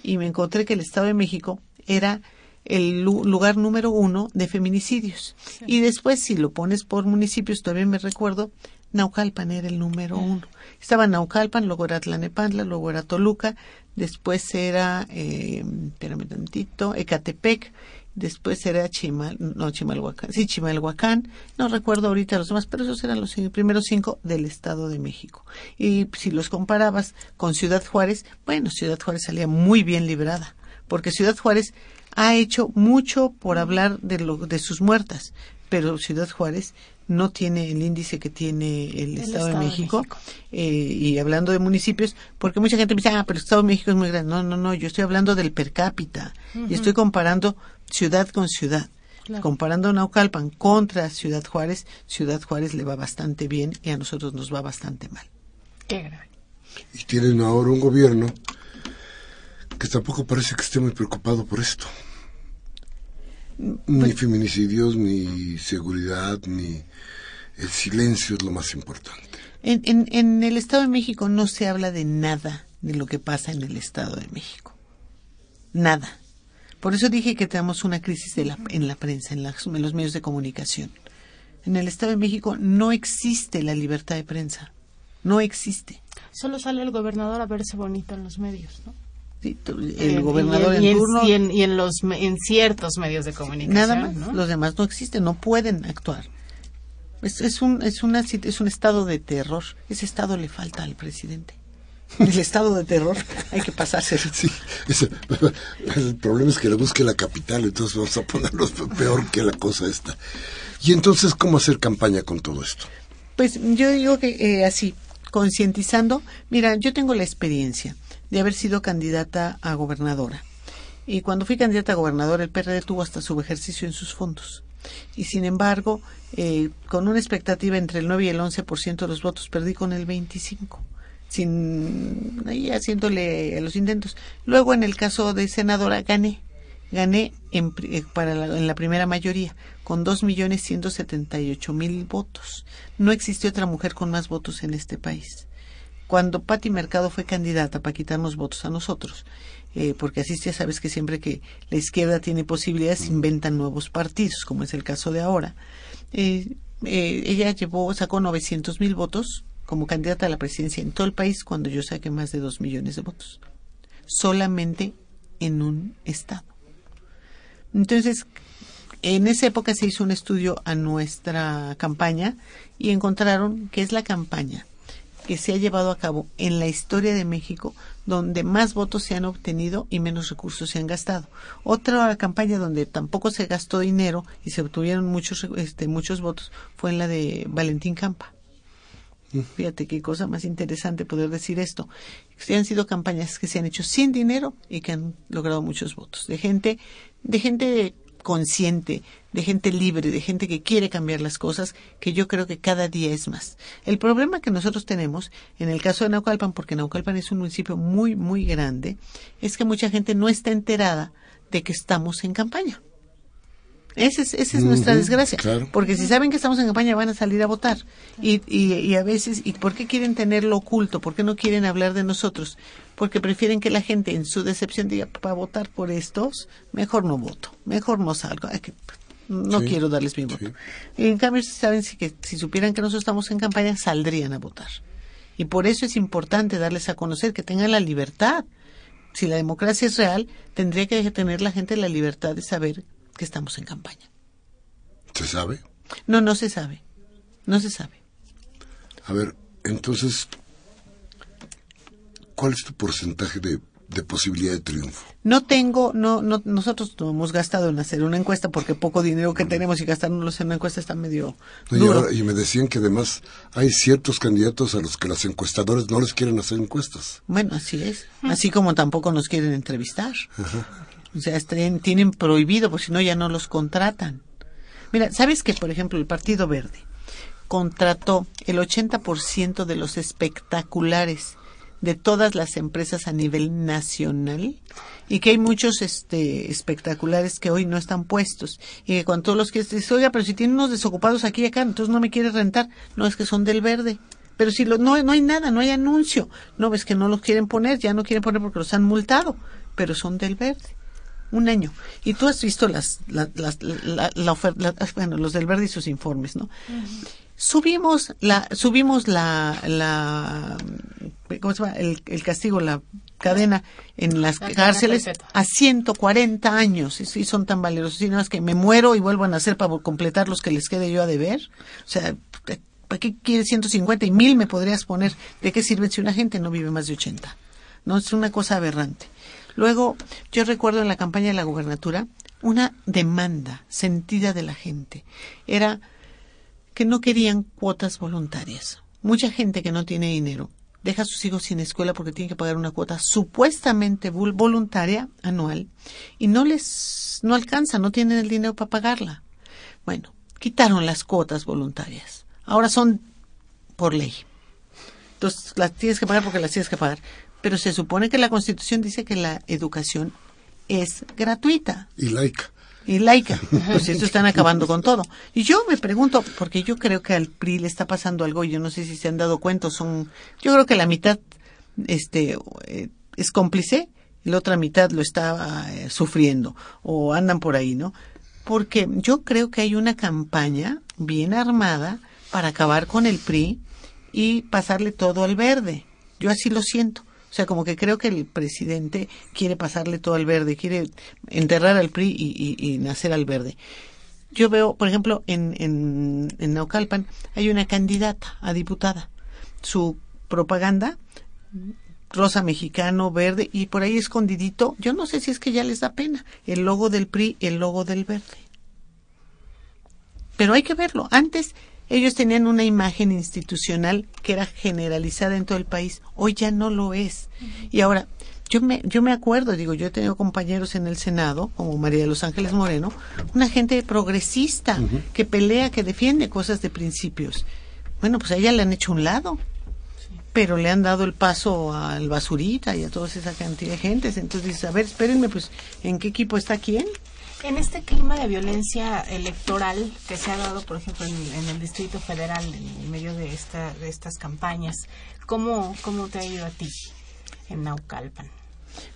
S3: Y me encontré que el Estado de México era el lugar número uno de feminicidios. Y después, si lo pones por municipios, todavía me recuerdo, Naucalpan era el número uno. Estaba Naucalpan, luego era Tlanepantla, luego era Toluca, después era, eh, espérame tantito, Ecatepec, después era Chimal, no Chimalhuacán, sí, Chimalhuacán, no recuerdo ahorita los demás, pero esos eran los primeros cinco del Estado de México. Y si los comparabas con Ciudad Juárez, bueno, Ciudad Juárez salía muy bien librada, porque Ciudad Juárez ha hecho mucho por hablar de, lo, de sus muertas, pero Ciudad Juárez no tiene el índice que tiene el, Estado, de México. Eh, y hablando de municipios, porque mucha gente me dice, ah, pero el Estado de México es muy grande. No, no, no, yo estoy hablando del per cápita y estoy comparando ciudad con ciudad. Comparando Naucalpan contra Ciudad Juárez, Ciudad Juárez le va bastante bien y a nosotros nos va bastante mal.
S2: Qué grave.
S1: Y tienen ahora un gobierno que tampoco parece que esté muy preocupado por esto. Ni pues- feminicidios, ni seguridad, ni el silencio es lo más importante.
S3: En, en, en, el Estado de México no se habla de nada de lo que pasa en el Estado de México. Nada. Por eso dije que tenemos una crisis de la, en la prensa, en, en los medios de comunicación. En el Estado de México no existe la libertad de prensa. No existe.
S2: Solo sale el gobernador a verse bonito en los medios, ¿no?
S3: el gobernador en, turno
S2: y en, los en ciertos medios de comunicación
S3: nada más los demás no existen no pueden actuar es, es un es una es un estado de terror. Ese estado le falta al presidente. El *laughs* estado de terror hay que pasarse
S1: sí el problema es que le busque la capital entonces vamos a ponerlo peor que la cosa esta. Y entonces cómo hacer campaña con todo esto
S3: pues yo digo que eh, así concientizando. Mira yo tengo la experiencia de haber sido candidata a gobernadora. Y cuando fui candidata a gobernadora, el PRD tuvo hasta ejercicio en sus fondos. Y sin embargo, eh, con una expectativa entre el 9 y el 11% de los votos, perdí con el 25%, sin ahí haciéndole los intentos. Luego, en el caso de senadora, gané. Gané en, eh, para la, en la primera mayoría, con 2.178.000 votos. No existe otra mujer con más votos en este país cuando Patti Mercado fue candidata para quitarnos votos a nosotros, eh, porque así ya sabes que siempre que la izquierda tiene posibilidades inventan nuevos partidos, como es el caso de ahora. Eh, eh, ella llevó, sacó 900 mil votos como candidata a la presidencia en todo el país cuando yo saqué más de dos millones de votos, solamente en un estado. Entonces, en esa época se hizo un estudio a nuestra campaña y encontraron que es la campaña que se ha llevado a cabo en la historia de México donde más votos se han obtenido y menos recursos se han gastado. Otra campaña donde tampoco se gastó dinero y se obtuvieron muchos este, muchos votos fue en la de Valentín Campa. Mm. Fíjate qué cosa más interesante poder decir esto. Que han sido campañas que se han hecho sin dinero y que han logrado muchos votos de gente de gente consciente, de gente libre, de gente que quiere cambiar las cosas, que yo creo que cada día es más. El problema que nosotros tenemos, en el caso de Naucalpan, porque Naucalpan es un municipio muy, muy grande, es que mucha gente no está enterada de que estamos en campaña. Esa es, esa es nuestra desgracia. Porque si saben que estamos en campaña van a salir a votar. Y, y, y, a veces, ¿y por qué quieren tenerlo oculto? ¿Por qué no quieren hablar de nosotros? Porque prefieren que la gente en su decepción diga, para votar por estos, mejor no voto, mejor no salgo. no quiero darles mi voto. Y en cambio, saben si, que, si supieran que nosotros estamos en campaña, saldrían a votar. Y por eso es importante darles a conocer que tengan la libertad. Si la democracia es real, tendría que tener la gente la libertad de saber que estamos en campaña.
S1: ¿Se sabe?
S3: No, no se sabe. No se sabe.
S1: A ver, entonces, ¿cuál es tu porcentaje de, posibilidad de triunfo?
S3: No tengo, no, no, nosotros no hemos gastado en hacer una encuesta porque poco dinero que tenemos y gastárnoslo en una encuesta está medio duro.
S1: Y, y, me decían que además hay ciertos candidatos a los que las encuestadores no les quieren hacer encuestas.
S3: Bueno, así es. Así como tampoco nos quieren entrevistar. Ajá. O sea, tienen prohibido, porque si no ya no los contratan. Mira, ¿sabes que, por ejemplo, el Partido Verde contrató el 80% de los espectaculares de todas las empresas a nivel nacional y que hay muchos este, espectaculares que hoy no están puestos y que cuando todos los que dicen, oiga, pero si tienen unos desocupados aquí y acá, entonces no me quiere rentar. No, es que son del verde. Pero si lo, no, no hay nada, no hay anuncio. No, ves que no los quieren poner, ya no quieren poner porque los han multado, pero son del verde un año. Y tú has visto las, las, la, oferta, bueno, los del Verde y sus informes, ¿no? Subimos la, subimos la, la, ¿cómo se llama? El, el castigo, la cadena en las cárceles a 140 años. Y, son tan valerosos. Y nada más que me muero y vuelvo a nacer para completar los que les quede yo a deber. O sea, ¿para qué quieres 150 y mil me podrías poner? ¿De qué sirve si una gente no vive más de 80? No, es una cosa aberrante. Luego, yo recuerdo en la campaña de la gubernatura una demanda sentida de la gente. Era que no querían cuotas voluntarias. Mucha gente que no tiene dinero deja a sus hijos sin escuela porque tiene que pagar una cuota supuestamente voluntaria anual y no les no alcanza, no tienen el dinero para pagarla. Bueno, quitaron las cuotas voluntarias. Ahora son por ley. Entonces las tienes que pagar porque las tienes que pagar pero se supone que la Constitución dice que la educación es gratuita.
S1: Y laica.
S3: Y laica. *laughs* Pues eso están acabando con todo. Y yo me pregunto, porque yo creo que al PRI le está pasando algo, yo no sé si se han dado cuenta, son, yo creo que la mitad este, eh, es cómplice y la otra mitad lo está eh, sufriendo o andan por ahí, ¿no? Porque yo creo que hay una campaña bien armada para acabar con el PRI y pasarle todo al verde. Yo así lo siento. O sea, como que creo que el presidente quiere pasarle todo al verde, quiere enterrar al PRI y, nacer al verde. Yo veo, por ejemplo, en, en, en Naucalpan hay una candidata a diputada. Su propaganda, rosa mexicano, verde, y por ahí escondidito, yo no sé si es que ya les da pena, el logo del PRI, el logo del verde. Pero hay que verlo. Antes ellos tenían una imagen institucional que era generalizada en todo el país. Hoy ya no lo es. Y ahora, yo me, yo me acuerdo, digo, yo he tenido compañeros en el Senado, como María de los Ángeles Moreno, una gente progresista que pelea, que defiende cosas de principios. Bueno, pues a ella le han hecho un lado, pero le han dado el paso al basurita y a toda esa cantidad de gentes. Entonces, a ver, espérenme, pues, ¿en qué equipo está quién?
S2: En este clima de violencia electoral que se ha dado, por ejemplo, en, el Distrito Federal, en medio de, esta, de estas campañas, ¿cómo, ¿cómo te ha ido a ti en Naucalpan?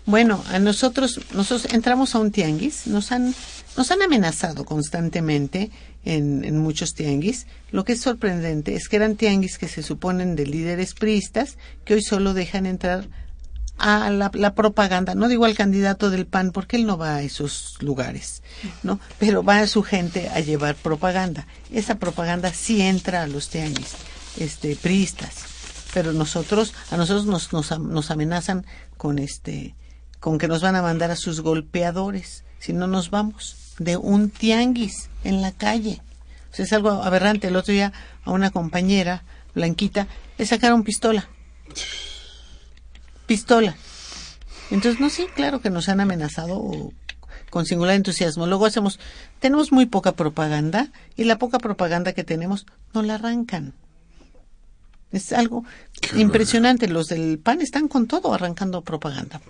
S3: Bueno, a nosotros, nosotros entramos a un tianguis, nos han, nos han amenazado constantemente en, en, muchos tianguis. Lo que es sorprendente es que eran tianguis que se suponen de líderes priistas que hoy solo dejan entrar a la, propaganda, no digo al candidato del PAN porque él no va a esos lugares, ¿no? Pero va a su gente a llevar propaganda. Esa propaganda sí entra a los tianguis, este, priistas. Pero nosotros, a nosotros nos, nos, nos amenazan con este, con que nos van a mandar a sus golpeadores si no nos vamos de un tianguis en la calle. O sea, es algo aberrante. El otro día a una compañera, Blanquita, le sacaron pistola pistola. Entonces, no, sí, claro que nos han amenazado con singular entusiasmo. Luego hacemos, tenemos muy poca propaganda y la poca propaganda que tenemos no la arrancan. Es algo impresionante. Los del PAN están con todo arrancando propaganda.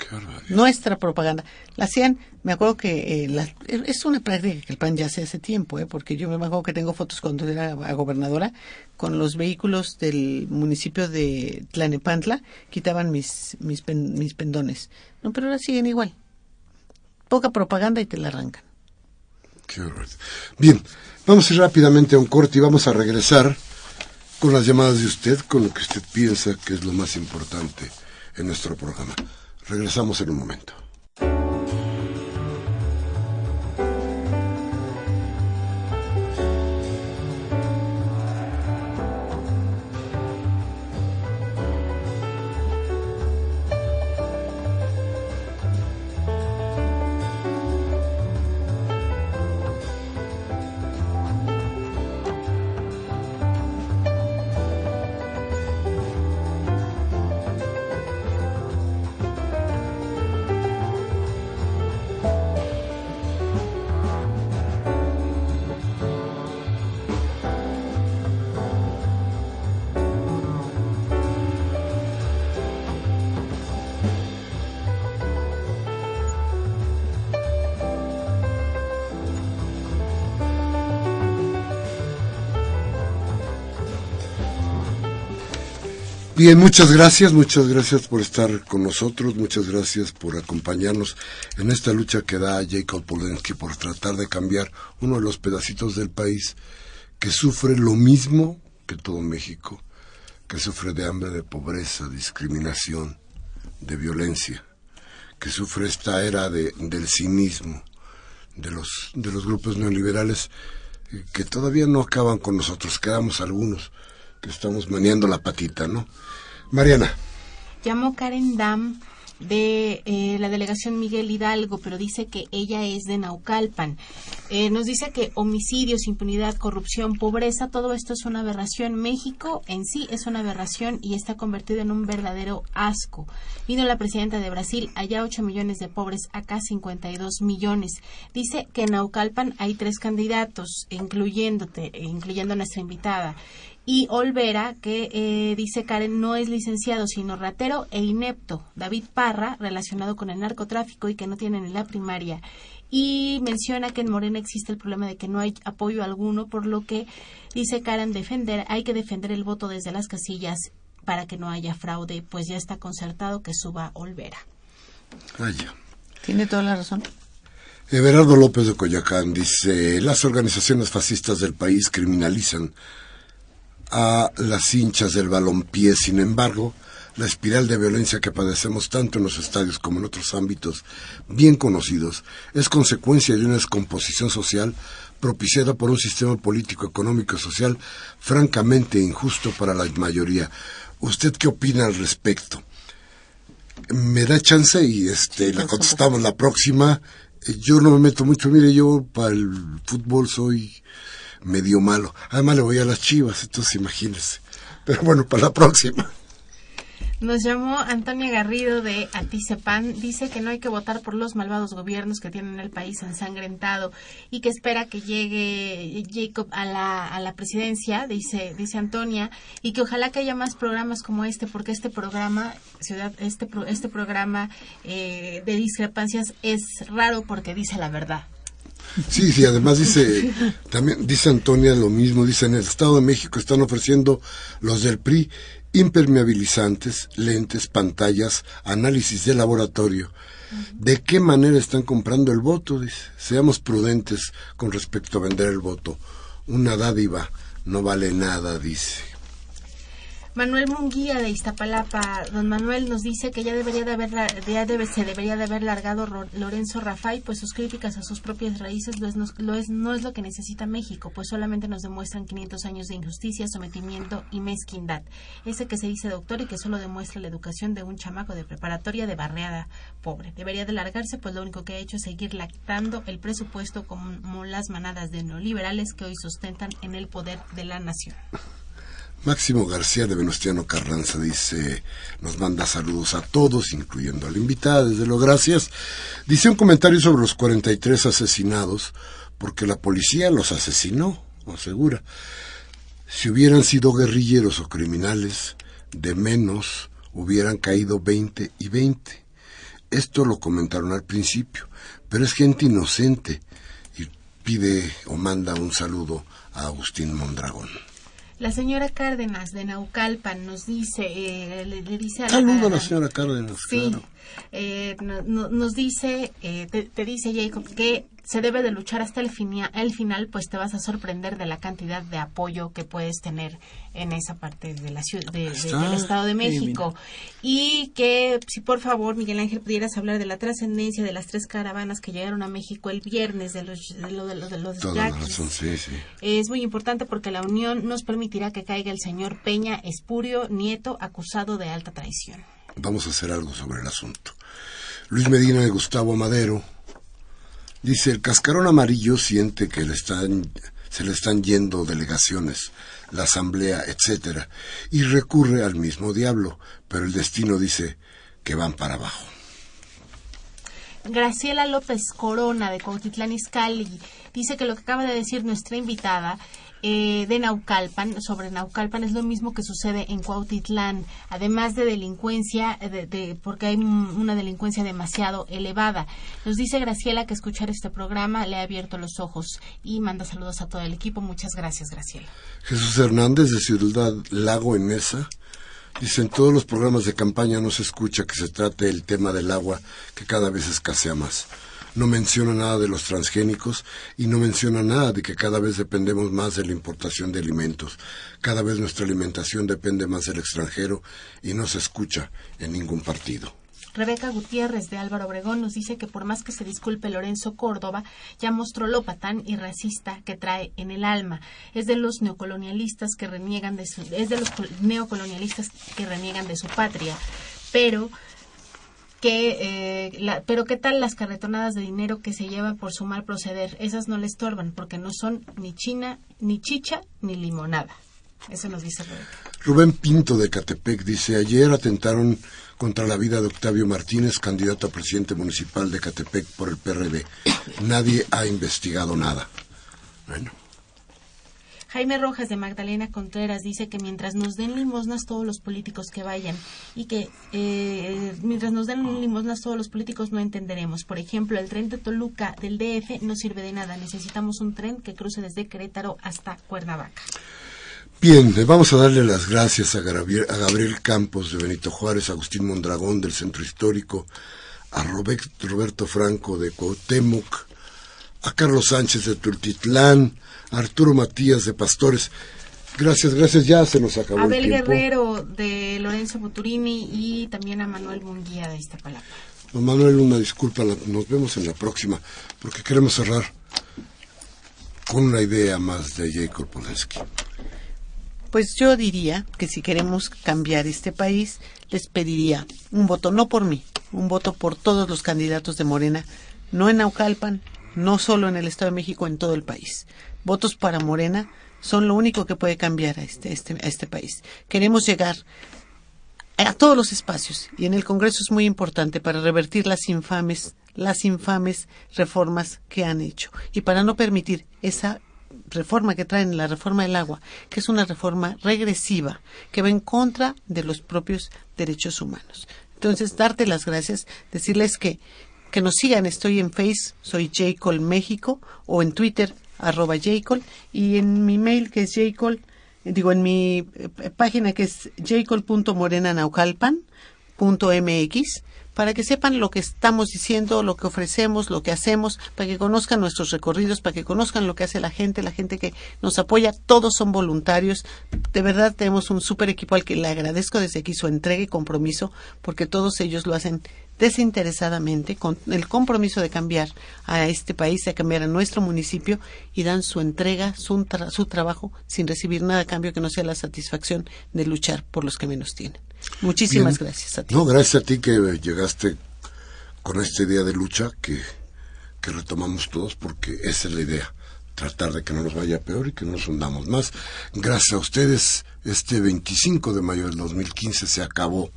S3: Nuestra propaganda. La hacían, me acuerdo que eh, es una práctica que el PAN ya hace hace tiempo, eh, porque yo me acuerdo que tengo fotos cuando era gobernadora con los vehículos del municipio de Tlanepantla, quitaban mis, mis, mis pendones. No, pero ahora siguen igual. Poca propaganda y te la arrancan.
S1: Qué Bien, vamos a ir rápidamente a un corte y vamos a regresar con las llamadas de usted, con lo que usted piensa que es lo más importante en nuestro programa. Regresamos en un momento. Bien, muchas gracias, muchas gracias por estar con nosotros, muchas gracias por acompañarnos en esta lucha que da Jacob Polensky por tratar de cambiar uno de los pedacitos del país que sufre lo mismo que todo México, que sufre de hambre, de pobreza, discriminación, de violencia, que sufre esta era de, del cinismo de los, de los grupos neoliberales eh, que todavía no acaban con nosotros, quedamos algunos estamos maniando la patita, ¿no? Mariana.
S2: Llamó Karen Dam de eh, la delegación Miguel Hidalgo, pero dice que ella es de Naucalpan. Eh, nos dice que homicidios, impunidad, corrupción, pobreza, todo esto es una aberración. México en sí es una aberración y está convertido en un verdadero asco. Vino la presidenta de Brasil, allá 8 millones de pobres, acá 52 millones. Dice que en Naucalpan hay tres candidatos, incluyéndote, incluyendo a nuestra invitada y Olvera, que eh, dice Karen no es licenciado, sino ratero e inepto. David Parra, relacionado con el narcotráfico y que no tiene ni la primaria. Y menciona que en Morena existe el problema de que no hay apoyo alguno, por lo que dice Karen defender, hay que defender el voto desde las casillas para que no haya fraude, pues ya está concertado que suba Olvera.
S1: Vaya.
S3: Tiene toda la razón.
S1: Everardo López de Coyacán dice, las organizaciones fascistas del país criminalizan a las hinchas del balompié. Sin embargo, la espiral de violencia que padecemos tanto en los estadios como en otros ámbitos bien conocidos es consecuencia de una descomposición social propiciada por un sistema político, económico y social francamente injusto para la mayoría. ¿Usted qué opina al respecto? Me da chance y este la contestamos la próxima. Yo no me meto mucho, mire, yo para el fútbol soy medio malo. Además le voy a las chivas, entonces imagínese. Pero bueno, para la próxima.
S2: Nos llamó Antonia Garrido de Aticepan. Dice que no hay que votar por los malvados gobiernos que tienen el país ensangrentado y que espera que llegue Jacob a la, a la presidencia, dice, dice Antonia, y que ojalá que haya más programas como este, porque este programa, ciudad, este, este programa eh, de discrepancias es raro porque dice la verdad.
S1: Sí, sí, además dice, también dice Antonia lo mismo, dice, en el Estado de México están ofreciendo los del PRI impermeabilizantes, lentes, pantallas, análisis de laboratorio. ¿De qué manera están comprando el voto? Dice, seamos prudentes con respecto a vender el voto. Una dádiva no vale nada, dice.
S2: Manuel Munguía de Iztapalapa, don Manuel nos dice que ya debería de haber, ya debe, se debería de haber largado Lorenzo Rafay, pues sus críticas a sus propias raíces no es, no es lo que necesita México, pues solamente nos demuestran 500 años de injusticia, sometimiento y mezquindad. Ese que se dice doctor y que solo demuestra la educación de un chamaco de preparatoria de barreada pobre. Debería de largarse, pues lo único que ha hecho es seguir lactando el presupuesto como las manadas de neoliberales que hoy sustentan en el poder de la nación.
S1: Máximo García de Venustiano Carranza dice, nos manda saludos a todos, incluyendo a la invitada, desde lo gracias. Dice un comentario sobre los 43 asesinados, porque la policía los asesinó, asegura. Si hubieran sido guerrilleros o criminales, de menos hubieran caído 20 y 20. Esto lo comentaron al principio, pero es gente inocente y pide o manda un saludo a Agustín Mondragón.
S2: La señora Cárdenas de Naucalpan nos dice, eh, le, dice a
S1: la, Saludo a la señora Cárdenas.
S2: Sí, eh, nos dice, eh, te, dice Jacob que se debe de luchar hasta el, el final, pues te vas a sorprender de la cantidad de apoyo que puedes tener en esa parte de la ciudad, del Estado de México. Y que, si por favor, Miguel Ángel, pudieras hablar de la trascendencia de las tres caravanas que llegaron a México el viernes, de los, de, lo, de, los Es muy importante porque la unión nos permitirá que caiga el señor Peña Espurio Nieto, acusado de alta traición.
S1: Vamos a hacer algo sobre el asunto. Luis Medina de Gustavo Madero Dice, el cascarón amarillo siente que le están, se le están yendo delegaciones, la asamblea, etcétera, y recurre al mismo diablo, pero el destino dice que van para abajo.
S2: Graciela López Corona de Cuautitlán Izcalli dice que lo que acaba de decir nuestra invitada eh, de Naucalpan, sobre Naucalpan, es lo mismo que sucede en Cuautitlán, además de delincuencia, de, porque hay una delincuencia demasiado elevada. Nos dice Graciela que escuchar este programa le ha abierto los ojos y manda saludos a todo el equipo. Muchas gracias, Graciela.
S1: Jesús Hernández de Ciudad Lago en Mesa. Dice, en todos los programas de campaña no se escucha que se trate el tema del agua, que cada vez escasea más no menciona nada de los transgénicos y no menciona nada de que cada vez dependemos más de la importación de alimentos. Cada vez nuestra alimentación depende más del extranjero y no se escucha en ningún partido.
S2: Rebeca Gutiérrez de Álvaro Obregón nos dice que por más que se disculpe Lorenzo Córdoba, ya mostró lo patán y racista que trae en el alma. Es de los neocolonialistas que reniegan de su, es de los neocolonialistas que reniegan de su patria. Pero que eh, pero qué tal las carretonadas de dinero que se lleva por su mal proceder esas no le estorban porque no son ni china ni chicha ni limonada. Eso nos dice Rubén.
S1: Rubén Pinto de Catepec dice ayer atentaron contra la vida de Octavio Martínez candidato a presidente municipal de Catepec por el PRD nadie ha investigado nada bueno
S2: Jaime Rojas de Magdalena Contreras dice que mientras nos den limosnas todos los políticos que vayan y que eh, mientras nos den limosnas todos los políticos no entenderemos. Por ejemplo, el tren de Toluca del DF no sirve de nada. Necesitamos un tren que cruce desde Querétaro hasta Cuernavaca.
S1: Bien, vamos a darle las gracias a Gabriel, Campos de Benito Juárez, a Agustín Mondragón del Centro Histórico, a Roberto Franco de Cuauhtémoc, a Carlos Sánchez de Tultitlán, Arturo Matías de Pastores. Gracias, gracias, ya se nos acabó
S2: Abel
S1: el
S2: tiempo. Guerrero de Lorenzo Buturini y también a Manuel Munguía de esta palabra.
S1: Don Manuel, una disculpa, nos vemos en la próxima, porque queremos cerrar con una idea más de Jacob Polensky.
S3: Pues yo diría que si queremos cambiar este país, les pediría un voto, no por mí, un voto por todos los candidatos de Morena, no en Naucalpan, no solo en el Estado de México, en todo el país votos para Morena son lo único que puede cambiar a este, este, a este país. Queremos llegar a todos los espacios y en el Congreso es muy importante para revertir las infames, las infames reformas que han hecho y para no permitir esa reforma que traen, la reforma del agua, que es una reforma regresiva que va en contra de los propios derechos humanos. Entonces, darte las gracias, decirles que, que nos sigan. Estoy en Face, soy J. México, o en Twitter, arroba jcol y en mi mail que es jcol, digo en mi eh, página que es jcol.morenanaucalpan.mx para que sepan lo que estamos diciendo, lo que ofrecemos, lo que hacemos, para que conozcan nuestros recorridos, para que conozcan lo que hace la gente, la gente que nos apoya, todos son voluntarios. De verdad tenemos un súper equipo al que le agradezco desde aquí su entrega y compromiso, porque todos ellos lo hacen desinteresadamente, con el compromiso de cambiar a este país, de cambiar a nuestro municipio y dan su entrega, su, su trabajo sin recibir nada a cambio que no sea la satisfacción de luchar por los que menos tienen. Muchísimas gracias a ti.
S1: No, gracias a ti que llegaste con esta idea de lucha que, que retomamos todos porque esa es la idea tratar de que no nos vaya peor y que no nos hundamos más. Gracias a ustedes, este 25 de mayo del 2015 se acabó.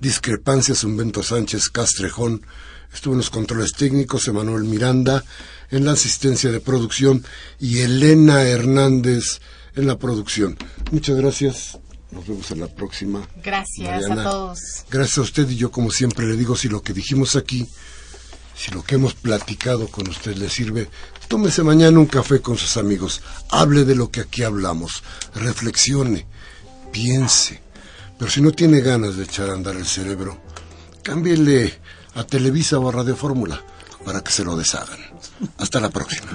S1: Discrepancias, Humberto Sánchez Castrejón, estuvo en los controles técnicos, Emanuel Miranda en la asistencia de producción y Elena Hernández en la producción. Muchas gracias. Nos vemos en la próxima.
S2: Gracias a todos.
S1: Gracias a usted y yo como siempre le digo, si lo que dijimos aquí, si lo que hemos platicado con usted le sirve, tómese mañana un café con sus amigos, hable de lo que aquí hablamos, reflexione, piense. Pero si no tiene ganas de echar a andar el cerebro, cámbiele a Televisa o a Radio Fórmula para que se lo deshagan. Hasta la próxima.